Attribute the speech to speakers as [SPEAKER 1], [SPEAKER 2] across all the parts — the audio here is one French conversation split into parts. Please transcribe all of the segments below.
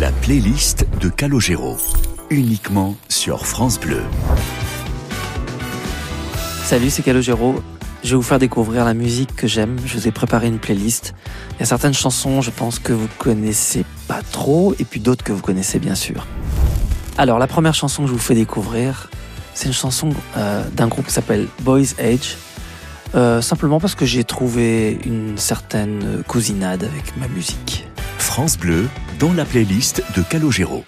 [SPEAKER 1] La playlist de Calogero, uniquement sur France Bleu.
[SPEAKER 2] Salut, c'est Calogero. Je vais vous faire découvrir la musique que j'aime. Je vous ai préparé une playlist. Il y a certaines chansons, je pense que vous connaissez pas trop, et puis d'autres que vous connaissez bien sûr. Alors, la première chanson que je vous fais découvrir, c'est une chanson euh, d'un groupe qui s'appelle Boys Age. Euh, simplement parce que j'ai trouvé une certaine cousinade avec ma musique.
[SPEAKER 1] France Bleu, dans la playlist de Calogero.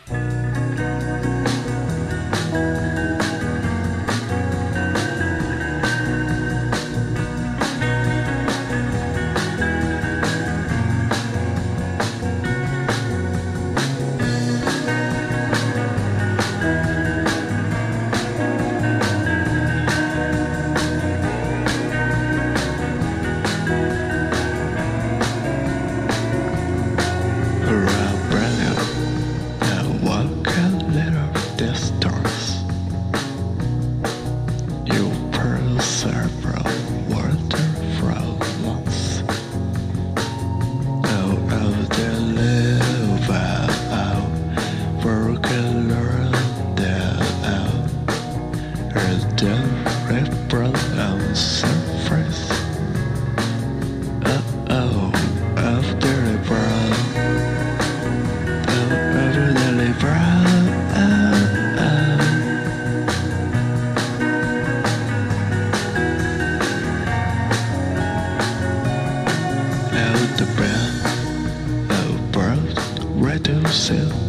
[SPEAKER 1] do céu.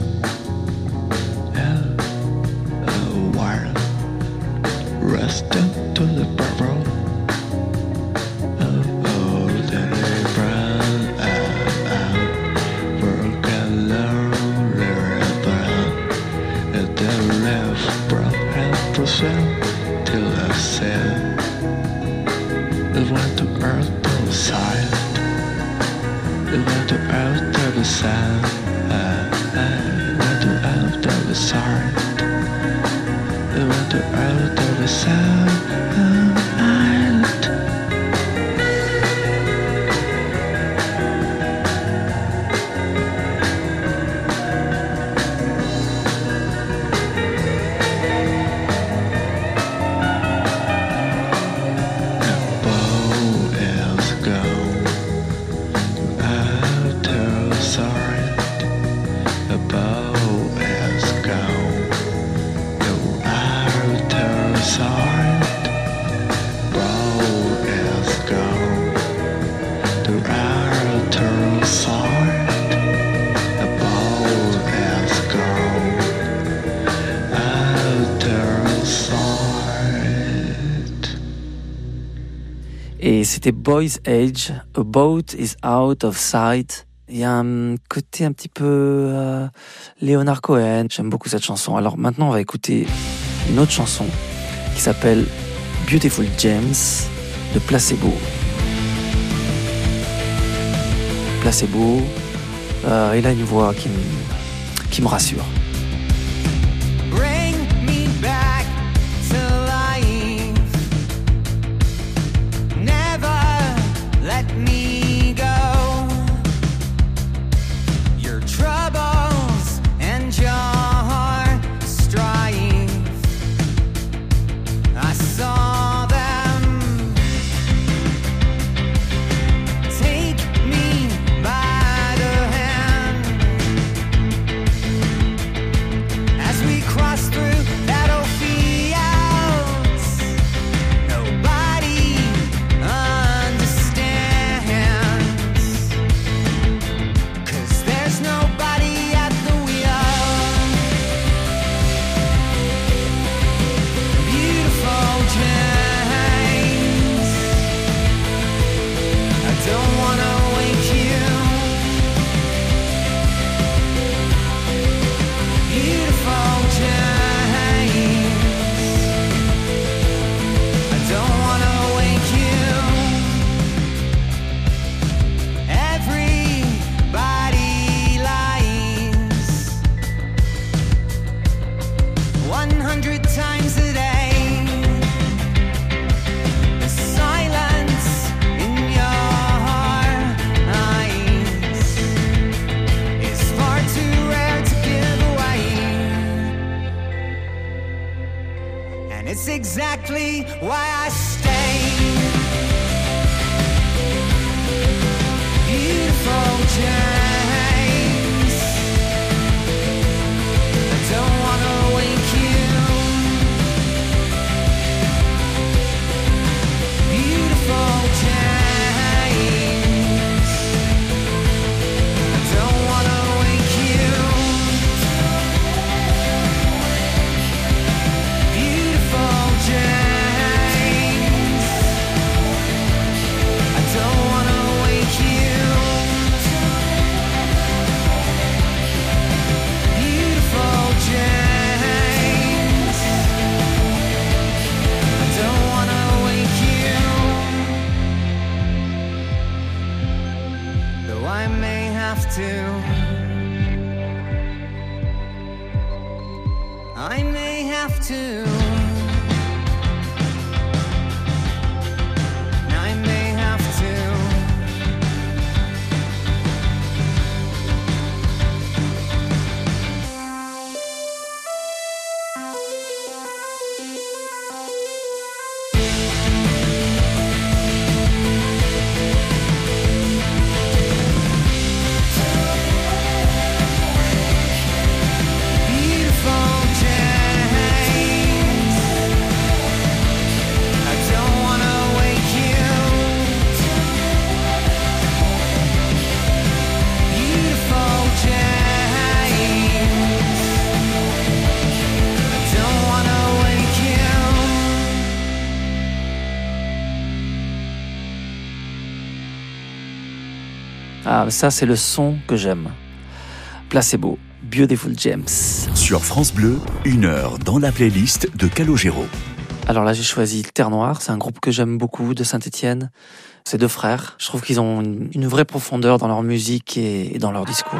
[SPEAKER 2] C'était Boys Age, A Boat is Out of Sight. Il y a un côté un petit peu euh, Leonard Cohen. J'aime beaucoup cette chanson. Alors maintenant, on va écouter une autre chanson qui s'appelle Beautiful James de Placebo. Placebo, euh, il a une voix qui qui me rassure. Ah, ça, c'est le son que j'aime. Placebo, Beautiful James.
[SPEAKER 1] Sur France Bleu, une heure dans la playlist de Calogero.
[SPEAKER 2] Alors là, j'ai choisi Terre Noire. C'est un groupe que j'aime beaucoup de Saint-Etienne. C'est deux frères. Je trouve qu'ils ont une, vraie profondeur dans leur musique et, et dans leur discours.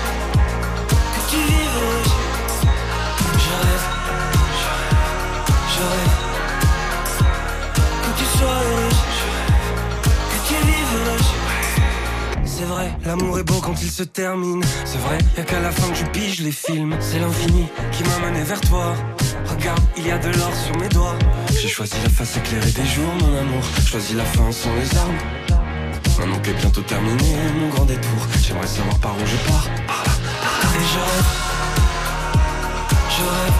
[SPEAKER 3] C'est vrai, l'amour est beau quand il se termine. C'est vrai, y'a qu'à la fin que je pige les films. C'est l'infini qui m'a mené vers toi. Regarde, il y a de l'or sur mes doigts. J'ai choisi la face éclairée des jours, mon amour. Choisi la fin sans les armes. Maintenant qu'est bientôt terminé mon grand détour, j'aimerais savoir par où je pars. Et je rêve. Je rêve.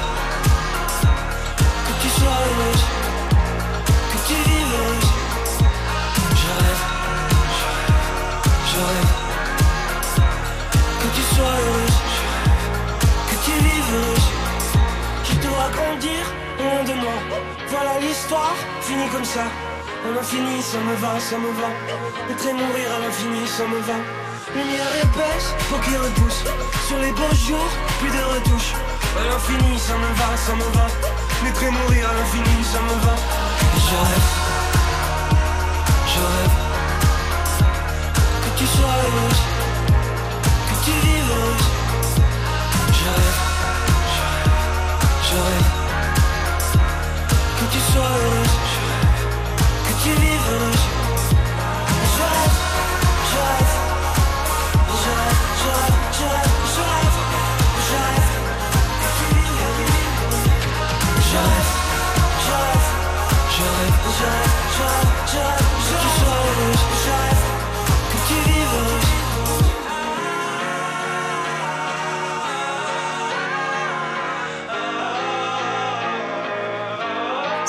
[SPEAKER 3] Finie comme ça. À l'infini, ça me va, ça me va. Être et mourir à l'infini, ça me va. Lumière épaisse, faut qu'il repousse. Sur les beaux jours, plus de retouches. À l'infini, ça me va, ça me va. Naître et mourir à l'infini, ça me va. Je rêve, je rêve que tu sois heureuse, que tu vives heureuse. Je je rêve, je rêve que tu sois heureuse,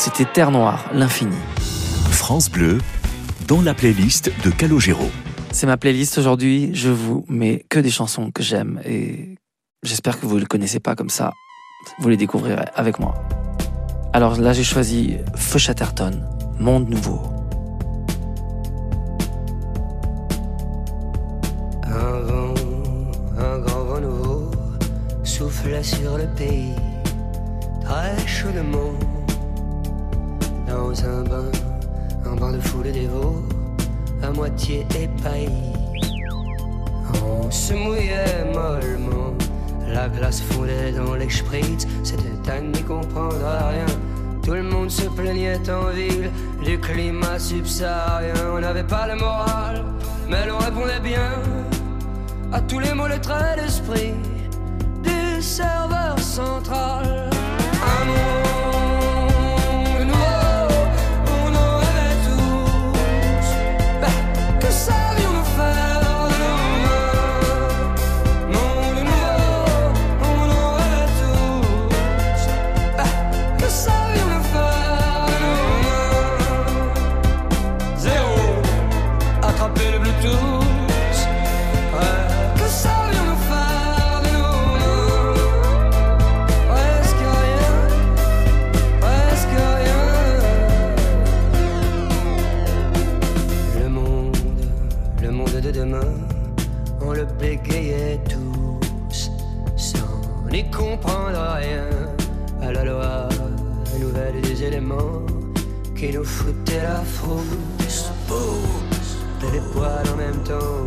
[SPEAKER 2] C'était Terre Noire, l'infini.
[SPEAKER 1] France Bleu, dans la playlist de Calogero.
[SPEAKER 2] C'est ma playlist aujourd'hui. Je vous mets que des chansons que j'aime et j'espère que vous ne les connaissez pas comme ça. Vous les découvrirez avec moi. Alors là, j'ai choisi Feu Chatterton, Monde Nouveau.
[SPEAKER 4] Un vent, un grand vent nouveau soufflait sur le pays, très chaudement. Dans un bain, un bain de foule dévot, à moitié épaillis. On se mouillait mollement, la glace fondait dans les spritz, c'était à n'y comprendre rien. Tout le monde se plaignait en ville du climat subsaharien. On n'avait pas le moral, mais l'on répondait bien à tous les mots, les traits d'esprit du serveur central. Nous foutaient la frousse. Les poils en même temps.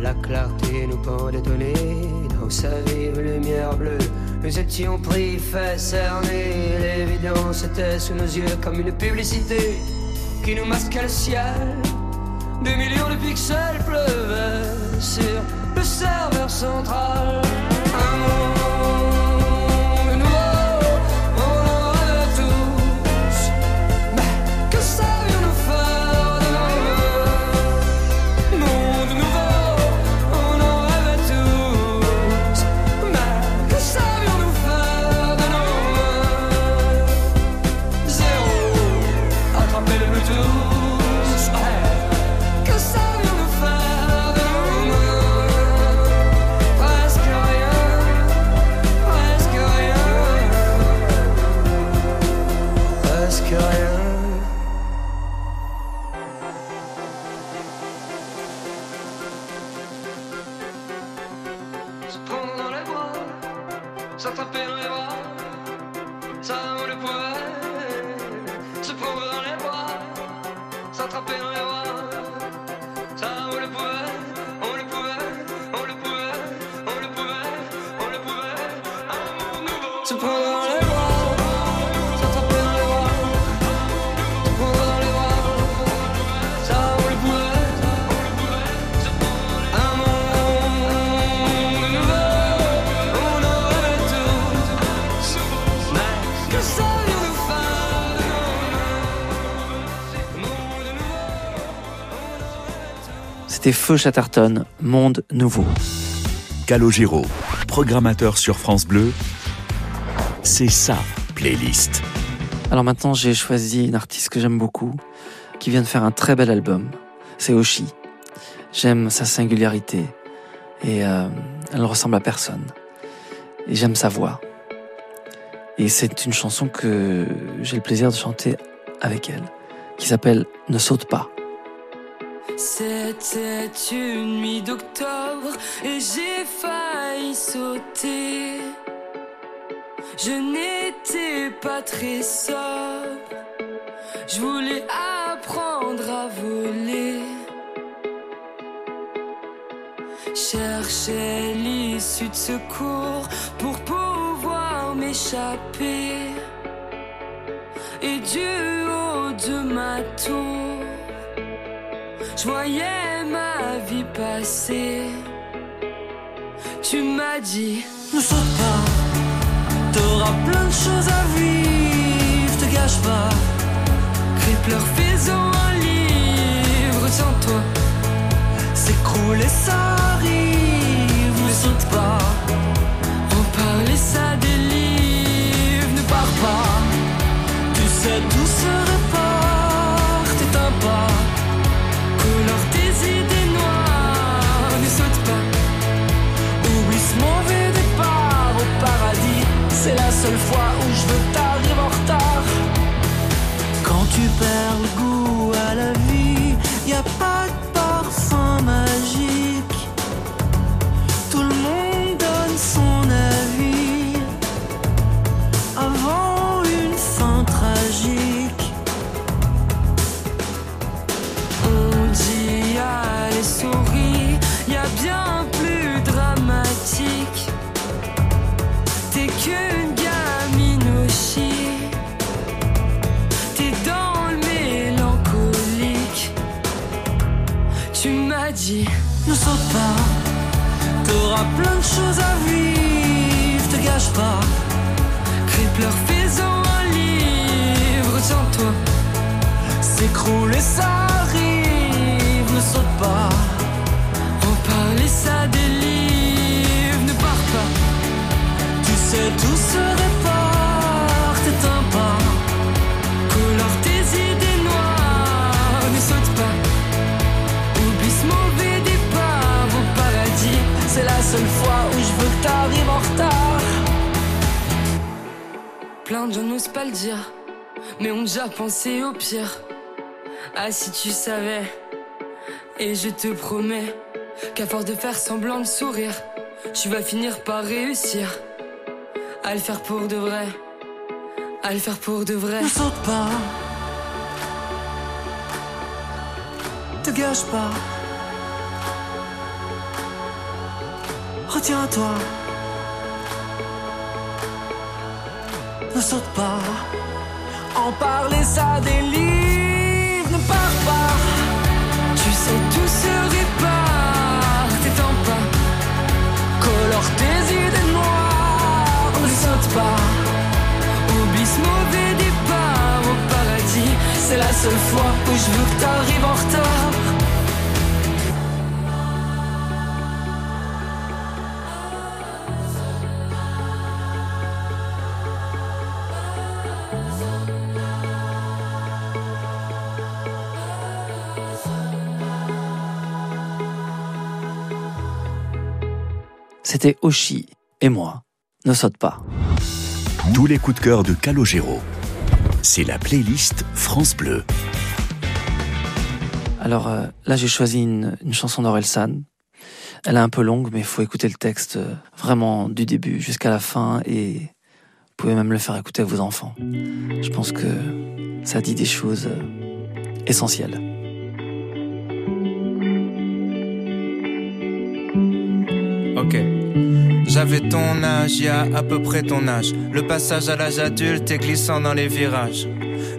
[SPEAKER 4] La clarté nous pendait au dans sa vive lumière bleue. Nous étions pris, fait cerner. L'évidence était sous nos yeux comme une publicité qui nous masquait le ciel. Des millions de pixels pleuvaient sur le serveur central.
[SPEAKER 2] C'était Feu Chatterton, Monde Nouveau.
[SPEAKER 1] Calogero, programmateur sur France Bleu, c'est sa playlist.
[SPEAKER 2] Alors maintenant, j'ai choisi une artiste que j'aime beaucoup, qui vient de faire un très bel album. C'est Oshi. J'aime sa singularité et euh, elle ne ressemble à personne. Et j'aime sa voix. Et c'est une chanson que j'ai le plaisir de chanter avec elle, qui s'appelle Ne saute pas.
[SPEAKER 5] C'était une nuit d'octobre et j'ai failli sauter. Je n'étais pas très sobre. Je voulais apprendre à voler. Cherchais l'issue de secours pour pouvoir m'échapper. Et du haut de ma tour, je voyais ma vie passer. Tu m'as dit, ne saute pas, t'auras plein de choses à vivre, te gâche pas. Crie, pleure, fais-en un livre, sans toi, s'écrouler, ça arrive, ne saute pas. En parler, ça délivre, ne pars pas. Tu sais tout seule fois où je veux t'arriver en retard. Quand tu perds le goût à la vie, y a ne saute pas, t'auras plein de choses à vivre, te gâche pas. Crie, pleure, fais-en un livre, tiens-toi. S'écroule et ça arrive, ne saute pas. En parler, ça délivre, ne pars pas. Tu sais, tout se répare, Plein de n'osent pas le dire, mais ont déjà pensé au pire. Ah, si tu savais, et je te promets qu'à force de faire semblant de sourire, tu vas finir par réussir à le faire pour de vrai. À le faire pour de vrai. Ne saute pas. Te gâche pas. Retiens-toi. Ne saute pas. En parler, ça délivre. Ne pars pas. Tu sais, tout se répare. T'étends pas. Colore tes idées noires. Ne saute pas. Oublie ce mauvais départ au paradis. C'est la seule fois où je veux que t'arrives
[SPEAKER 2] C'était Oshi et moi. Ne saute pas.
[SPEAKER 1] Tous les coups de cœur de Calogero. C'est la playlist France Bleu.
[SPEAKER 2] Alors euh, là, j'ai choisi une, une chanson d'Orelsan. Elle est un peu longue, mais il faut écouter le texte euh, vraiment du début jusqu'à la fin et vous pouvez même le faire écouter à vos enfants. Je pense que ça dit des choses euh, essentielles.
[SPEAKER 6] J'avais ton âge, y a à peu près ton âge. Le passage à l'âge adulte est glissant dans les virages.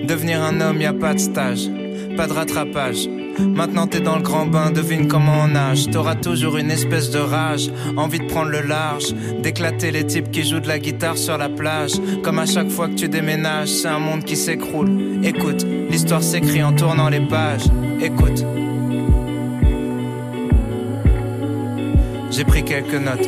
[SPEAKER 6] Devenir un homme, y a pas de stage, pas de rattrapage. Maintenant t'es dans le grand bain, devine comment on nage. T'auras toujours une espèce de rage, envie de prendre le large, d'éclater les types qui jouent de la guitare sur la plage. Comme à chaque fois que tu déménages, c'est un monde qui s'écroule. Écoute, l'histoire s'écrit en tournant les pages. Écoute. J'ai pris quelques notes.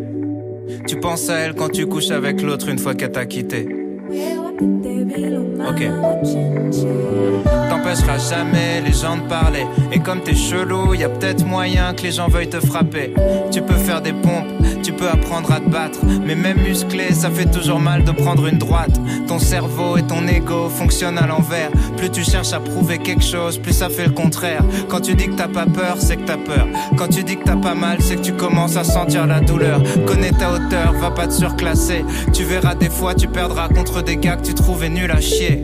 [SPEAKER 6] Tu penses à elle quand tu couches avec l'autre une fois qu'elle t'a quitté. Ok. T'empêcheras jamais les gens de parler. Et comme t'es chelou, y a peut-être moyen que les gens veuillent te frapper. Tu peux faire des pompes, tu peux apprendre à te battre. Mais même musclé, ça fait toujours mal de prendre une droite. Ton cerveau et ton ego fonctionnent à l'envers. Plus tu cherches à prouver quelque chose, plus ça fait le contraire. Quand tu dis que t'as pas peur, c'est que t'as peur. Quand tu dis que t'as pas mal, c'est que tu commences à sentir la douleur. Connais ta hauteur, va pas te surclasser. Tu verras des fois, tu perdras contre des gars que tu trouvais nuls à chier.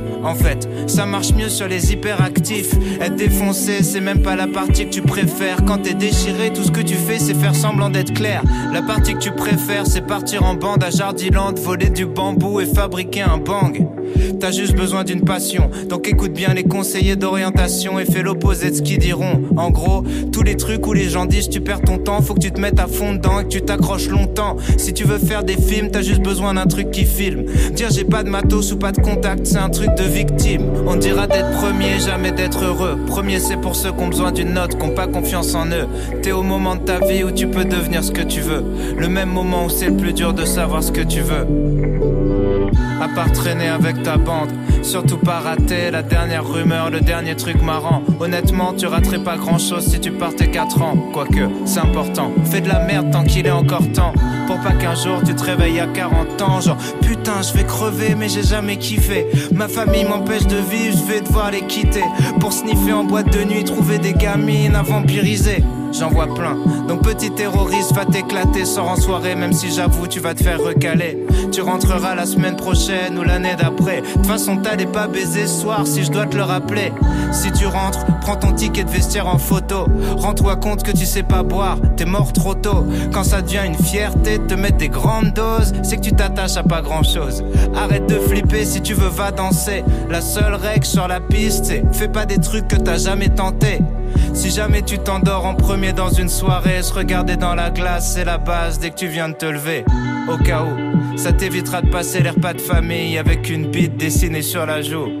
[SPEAKER 6] En fait, ça marche mieux sur les hyperactifs. Être défoncé, c'est même pas la partie que tu préfères. Quand t'es déchiré, tout ce que tu fais, c'est faire semblant d'être clair. La partie que tu préfères, c'est partir en bande à Jardiland, voler du bambou et fabriquer un bang. T'as juste besoin d'une passion, donc écoute bien les conseillers d'orientation et fais l'opposé de ce qu'ils diront. En gros, tous les trucs où les gens disent tu perds ton temps, faut que tu te mettes à fond dedans et que tu t'accroches longtemps. Si tu veux faire des films, t'as juste besoin d'un truc qui filme. Dire j'ai pas de matos ou pas de contact, c'est un truc de victime. On dira d'être premier, jamais d'être heureux. Premier, c'est pour ceux qui ont besoin d'une note, qui ont pas confiance en eux. T'es au moment de ta vie où tu peux devenir ce que tu veux. Le même moment où c'est le plus dur de savoir ce que tu veux. À part traîner avec ta bande, surtout pas rater la dernière rumeur, le dernier truc marrant. Honnêtement, tu raterais pas grand chose si tu partais 4 ans. Quoique, c'est important. Fais de la merde tant qu'il est encore temps. Pour pas qu'un jour tu te réveilles à 40 ans. Genre, putain, je vais crever, mais j'ai jamais kiffé. Ma famille m'empêche de vivre, je vais devoir les quitter. Pour sniffer en boîte de nuit, trouver des gamines à vampiriser. J'en vois plein. Donc petit terroriste, va t'éclater, sors en soirée, même si j'avoue tu vas te faire recaler. Tu rentreras la semaine prochaine ou l'année d'après. De toute façon, t'allais pas baiser ce soir si je dois te le rappeler. Si tu rentres, prends ton ticket de vestiaire en photo. Rends-toi compte que tu sais pas boire, t'es mort trop tôt. Quand ça devient une fierté de te mettre des grandes doses, c'est que tu t'attaches à pas grand chose. Arrête de flipper si tu veux, va danser. La seule règle sur la piste, c'est fais pas des trucs que t'as jamais tenté. Si jamais tu t'endors en premier dans une soirée, se regarder dans la glace, c'est la base dès que tu viens de te lever. Au cas où, ça t'évitera de passer les repas de famille avec une bite dessinée sur la joue.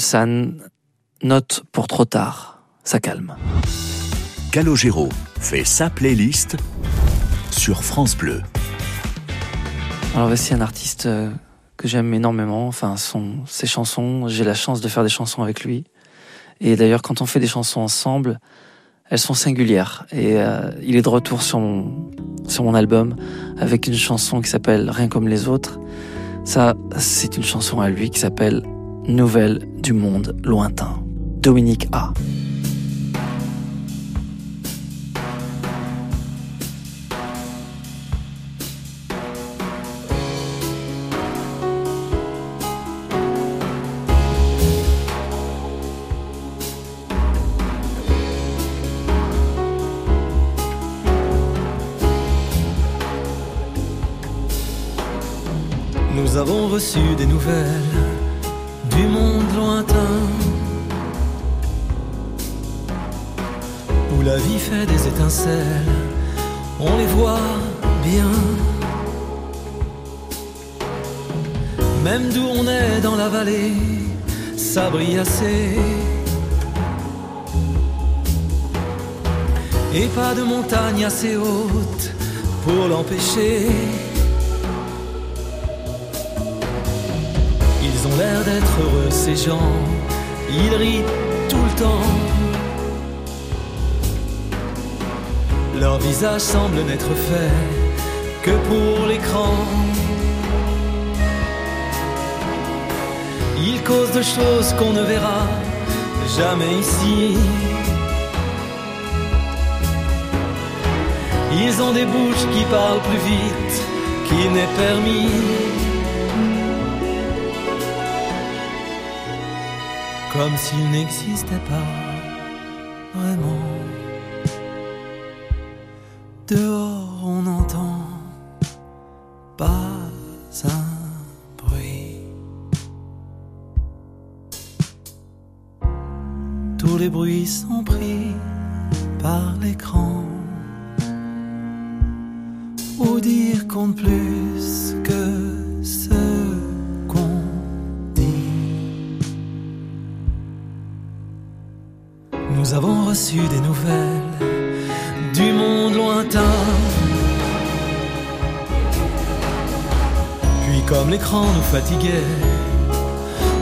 [SPEAKER 2] Orelsan, note pour trop tard. Ça calme.
[SPEAKER 1] Calogero fait sa playlist sur France Bleu.
[SPEAKER 2] Alors voici un artiste euh, que j'aime énormément, enfin son, ses chansons, j'ai la chance de faire des chansons avec lui. Et d'ailleurs, quand on fait des chansons ensemble, elles sont singulières. Et euh, il est de retour sur mon, sur mon album avec une chanson qui s'appelle Rien comme les autres. Ça, c'est une chanson à lui qui s'appelle Nouvelle du monde lointain. Dominique A.
[SPEAKER 7] Nous avons reçu des nouvelles vie fait des étincelles, on les voit bien. Même d'où on est dans la vallée, ça brille assez. Et pas de montagne assez haute pour l'empêcher. Ils ont l'air d'être heureux, ces gens. Ils rient tout le temps. Leur visage semble n'être fait que pour l'écran. Ils causent de choses qu'on ne verra jamais ici. Ils ont des bouches qui parlent plus vite qu'il n'est permis. comme s'il n'existait pas Tous les bruits sont pris par l'écran. Ou dire compte plus que ce qu'on dit? Nous avons reçu des nouvelles du monde lointain. Puis comme l'écran nous fatiguait,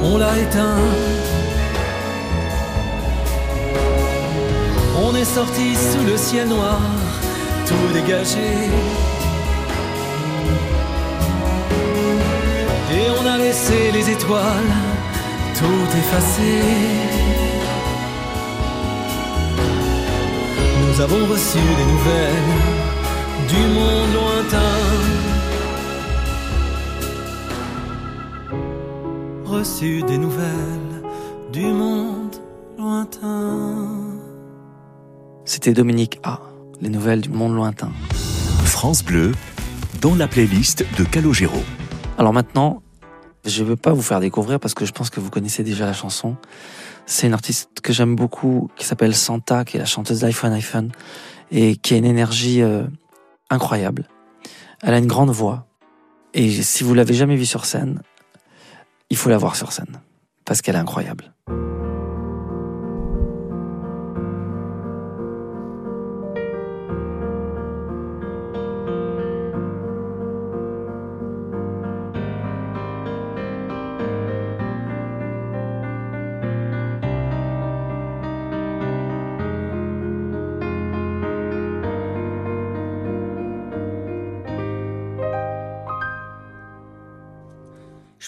[SPEAKER 7] on l'a éteint. Sorti sous le ciel noir, tout dégagé. Et on a laissé les étoiles tout effacer. Nous avons reçu des nouvelles du monde lointain. Reçu des nouvelles du monde
[SPEAKER 2] C'était Dominique A. Les nouvelles du monde lointain.
[SPEAKER 1] France Bleu, dans la playlist de Calogero.
[SPEAKER 2] Alors maintenant, je ne veux pas vous faire découvrir parce que je pense que vous connaissez déjà la chanson. C'est une artiste que j'aime beaucoup qui s'appelle Santa, qui est la chanteuse d'iPhone iPhone et qui a une énergie euh, incroyable. Elle a une grande voix et si vous l'avez jamais vue sur scène, il faut la voir sur scène parce qu'elle est incroyable.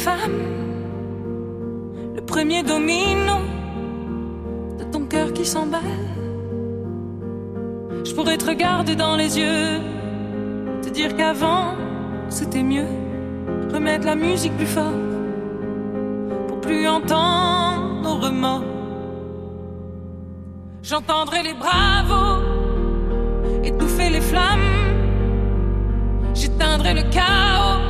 [SPEAKER 5] femmes. Le
[SPEAKER 8] premier domino de ton cœur qui s'emballe. Je pourrais te regarder dans les yeux, te dire qu'avant c'était mieux. Remettre la musique plus fort pour plus entendre nos remords. J'entendrai les bravos étouffer les flammes. J'éteindrai le chaos.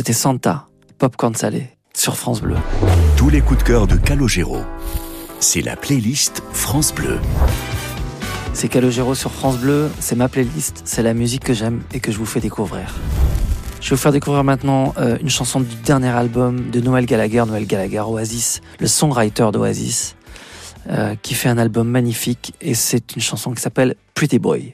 [SPEAKER 2] C'était Santa, Popcorn Salé, sur France Bleu.
[SPEAKER 9] Tous les coups de cœur de Calogero. C'est la playlist France Bleu.
[SPEAKER 2] C'est Calogero sur France Bleu, c'est ma playlist, c'est la musique que j'aime et que je vous fais découvrir. Je vais vous faire découvrir maintenant euh, une chanson du dernier album de Noël Gallagher, Noël Gallagher Oasis, le songwriter d'Oasis, euh, qui fait un album magnifique et c'est une chanson qui s'appelle Pretty Boy.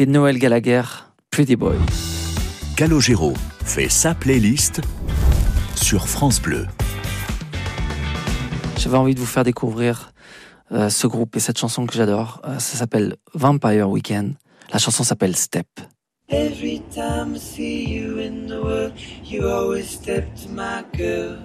[SPEAKER 2] C'était Noël Gallagher, Pretty Boy.
[SPEAKER 1] Calogero fait sa playlist sur France Bleu.
[SPEAKER 2] J'avais envie de vous faire découvrir euh, ce groupe et cette chanson que j'adore. Euh, ça s'appelle Vampire Weekend. La chanson s'appelle Step.
[SPEAKER 10] Every time I see you in the world, you always step to my girl.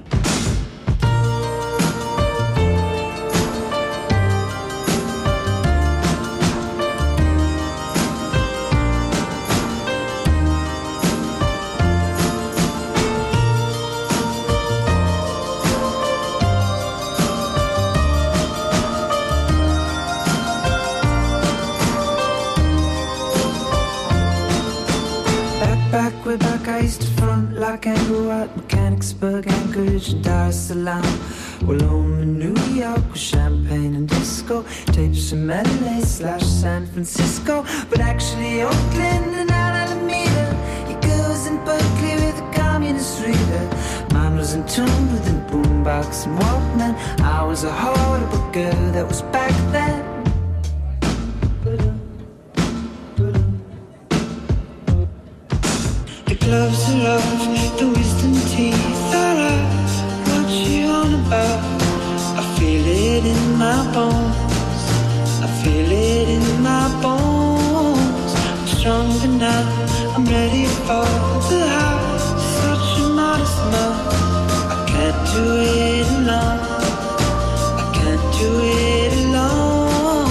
[SPEAKER 10] Back, way back, I used to front like Anglo at Mechanicsburg, Anchorage, and Dar es Salaam. Well, home in New York with champagne and disco, tapes from LA slash San Francisco, but actually Oakland and Alameda. He goes in Berkeley with a communist reader. Mine was in tune with a boombox and Walkman. I was a horrible girl that was back then. Are off, the wisdom teeth are out. What you on about? I feel it in my bones. I feel it in my bones. I'm stronger now. I'm ready for the high. Such a modest man. I can't do it alone. I can't do it alone.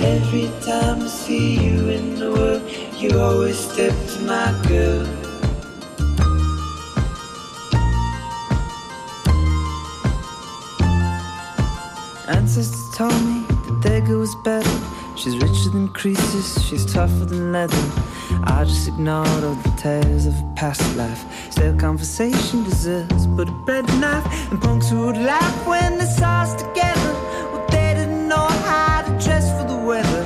[SPEAKER 10] Every time I see you in the world, you always step to my girl. Ancestors told me that girl was better. She's richer than creases, she's tougher than leather. I just ignored all the tales of a past life. Still, conversation deserves but a bread knife. And punks who would laugh when they saw us together. Well, they didn't know how to dress for the weather.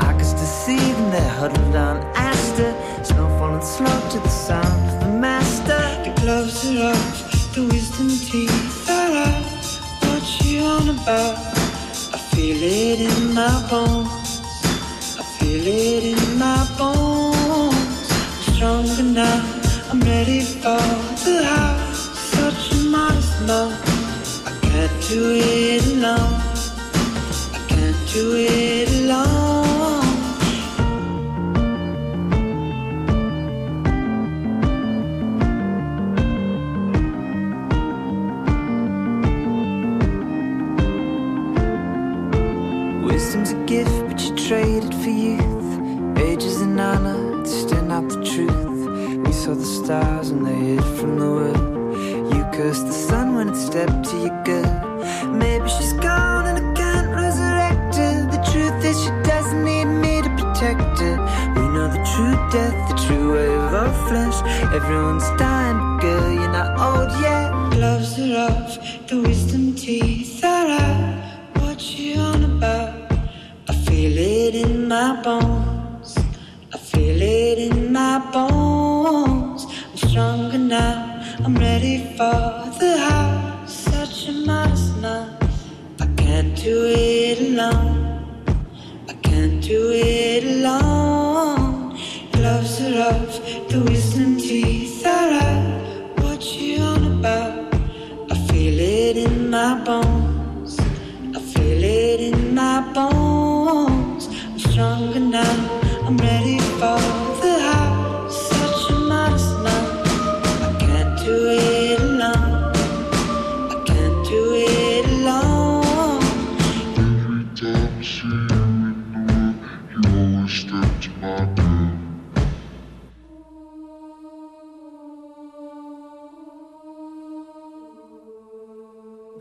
[SPEAKER 10] I could still see them there huddled on Astor. Snow falling slow to the sound of the master. The gloves are off, the wisdom teeth I feel it in my bones. I feel it in my bones. I'm stronger now. I'm ready for the house. Such a modest man. I can't do it alone. I can't do it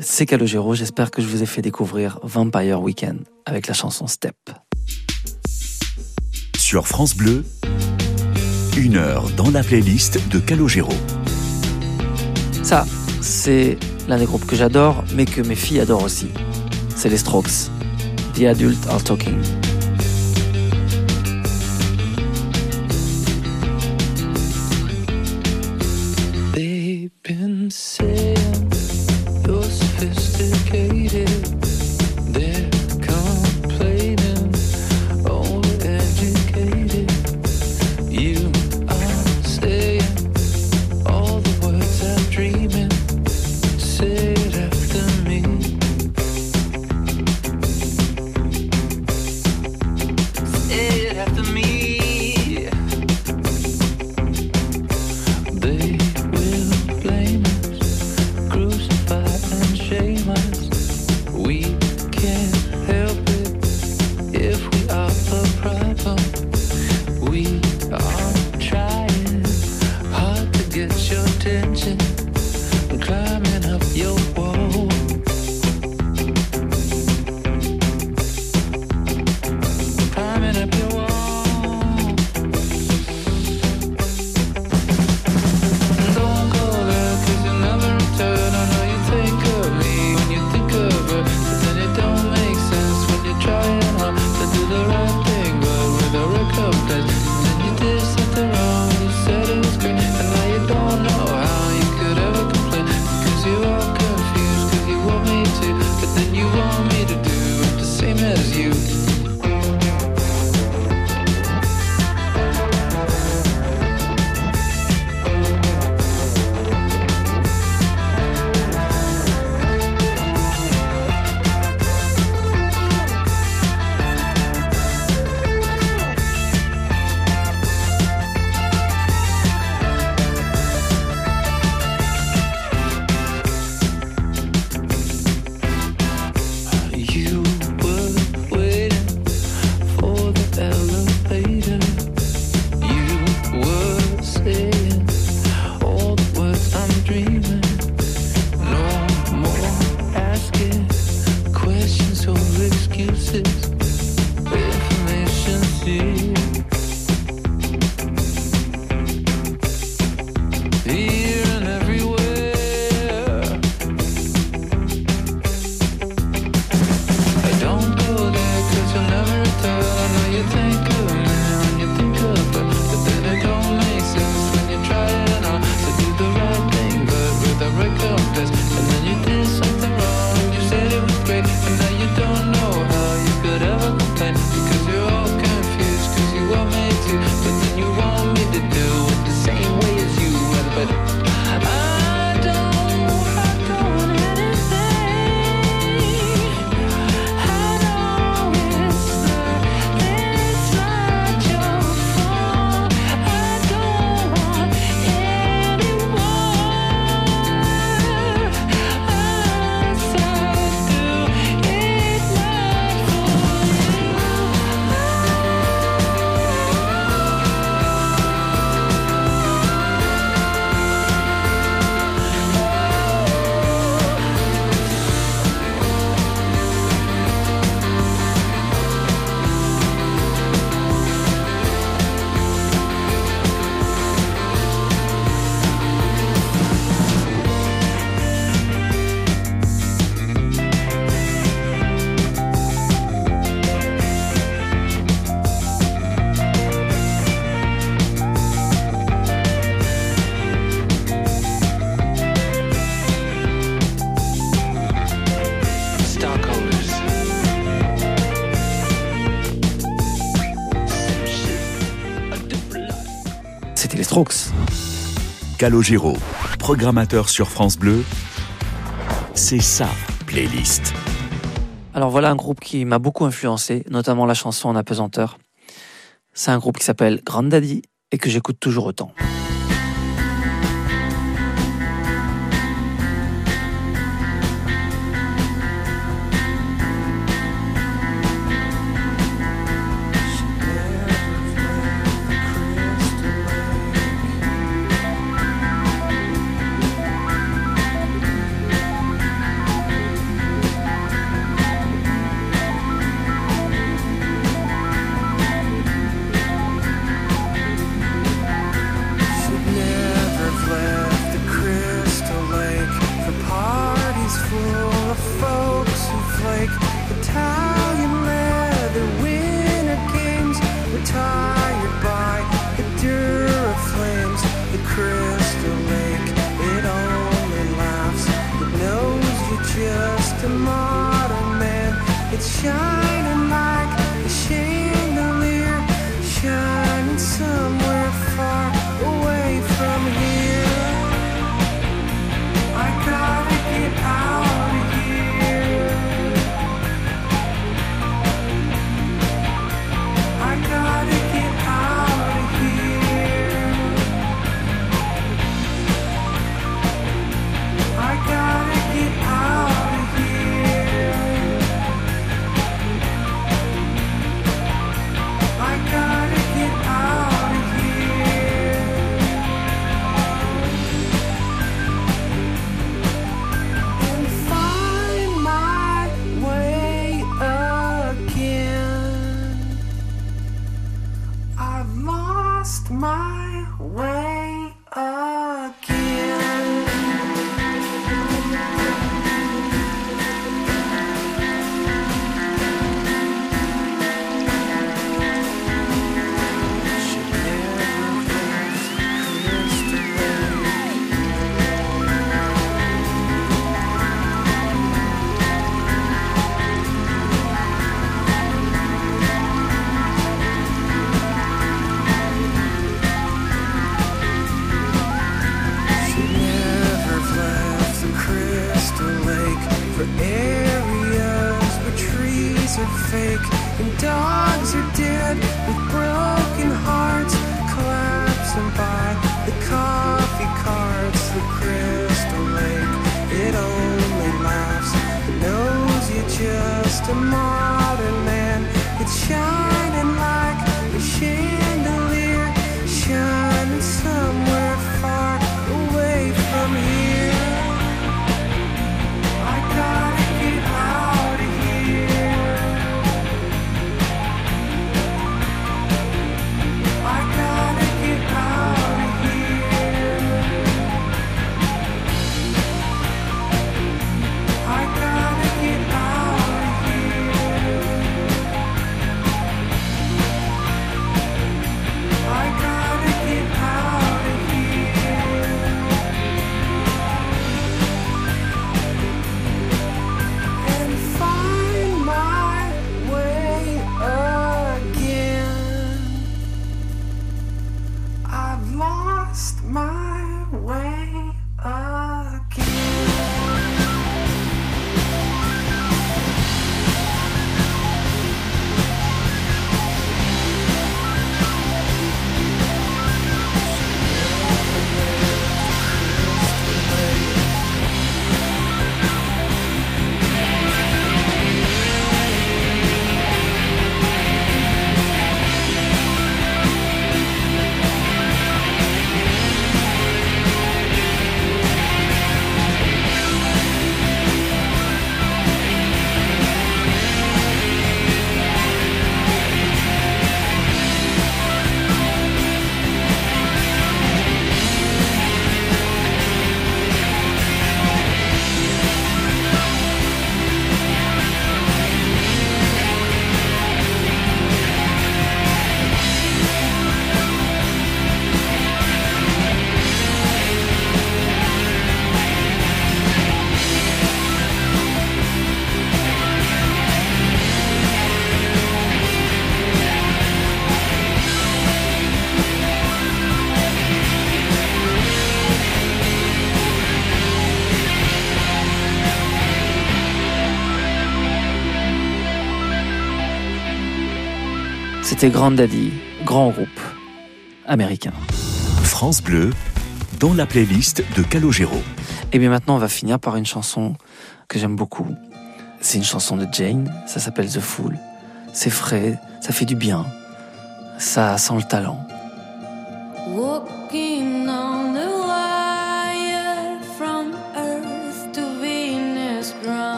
[SPEAKER 2] C'est Calogero, j'espère que je vous ai fait découvrir Vampire Weekend avec la chanson Step.
[SPEAKER 1] Sur France Bleu, une heure dans la playlist de Calogero.
[SPEAKER 2] Ça, c'est l'un des groupes que j'adore, mais que mes filles adorent aussi. C'est les Strokes. The Adult Are Talking.
[SPEAKER 9] Calogero, programmateur sur France Bleu, c'est sa playlist.
[SPEAKER 11] Alors voilà un groupe qui m'a beaucoup influencé, notamment la chanson en apesanteur. C'est un groupe qui s'appelle Grand Daddy et que j'écoute toujours autant.
[SPEAKER 2] C'était Grand Daddy, grand groupe américain.
[SPEAKER 1] France Bleu, dans la playlist de Calogero.
[SPEAKER 2] Et bien maintenant, on va finir par une chanson que j'aime beaucoup. C'est une chanson de Jane, ça s'appelle The Fool. C'est frais, ça fait du bien, ça sent le talent.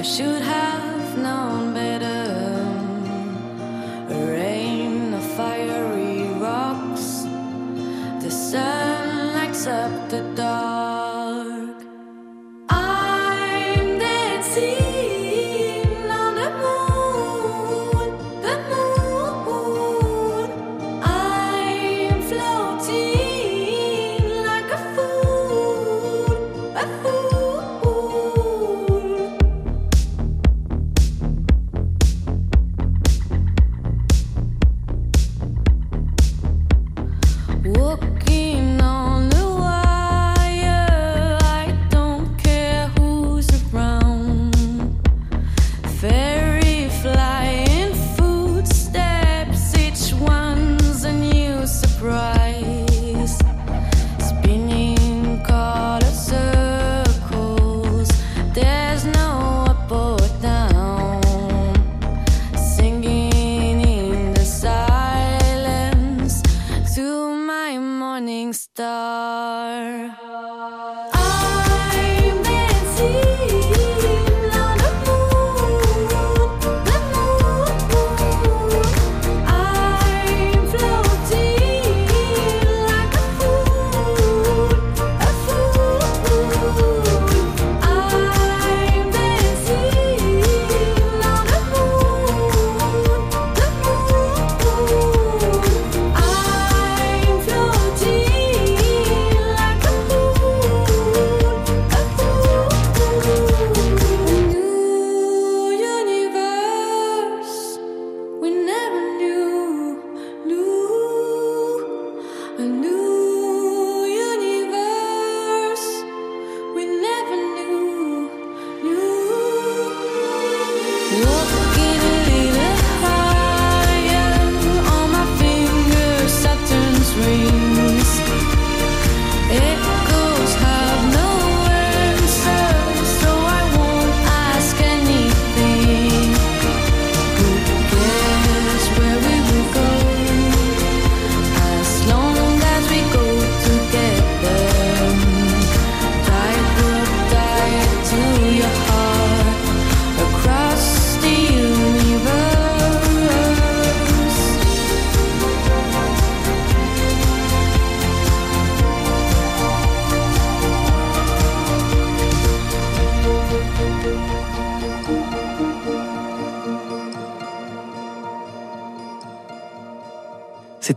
[SPEAKER 5] I should have known better. Rain of fiery rocks, the sun lights up the dark.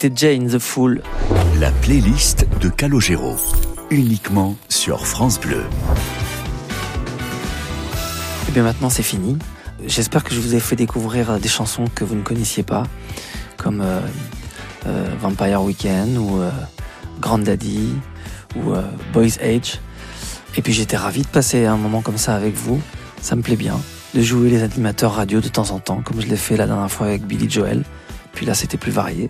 [SPEAKER 2] C'était Jane the Fool.
[SPEAKER 9] La playlist de Calogero, uniquement sur France Bleu.
[SPEAKER 2] Et bien maintenant c'est fini. J'espère que je vous ai fait découvrir euh, des chansons que vous ne connaissiez pas, comme euh, euh, Vampire Weekend ou euh, Grand Daddy ou Boys Age. Et puis j'étais ravi de passer un moment comme ça avec vous. Ça me plaît bien de jouer les animateurs radio de temps en temps, comme je l'ai fait la dernière fois avec Billy Joel. Puis là, c'était plus varié.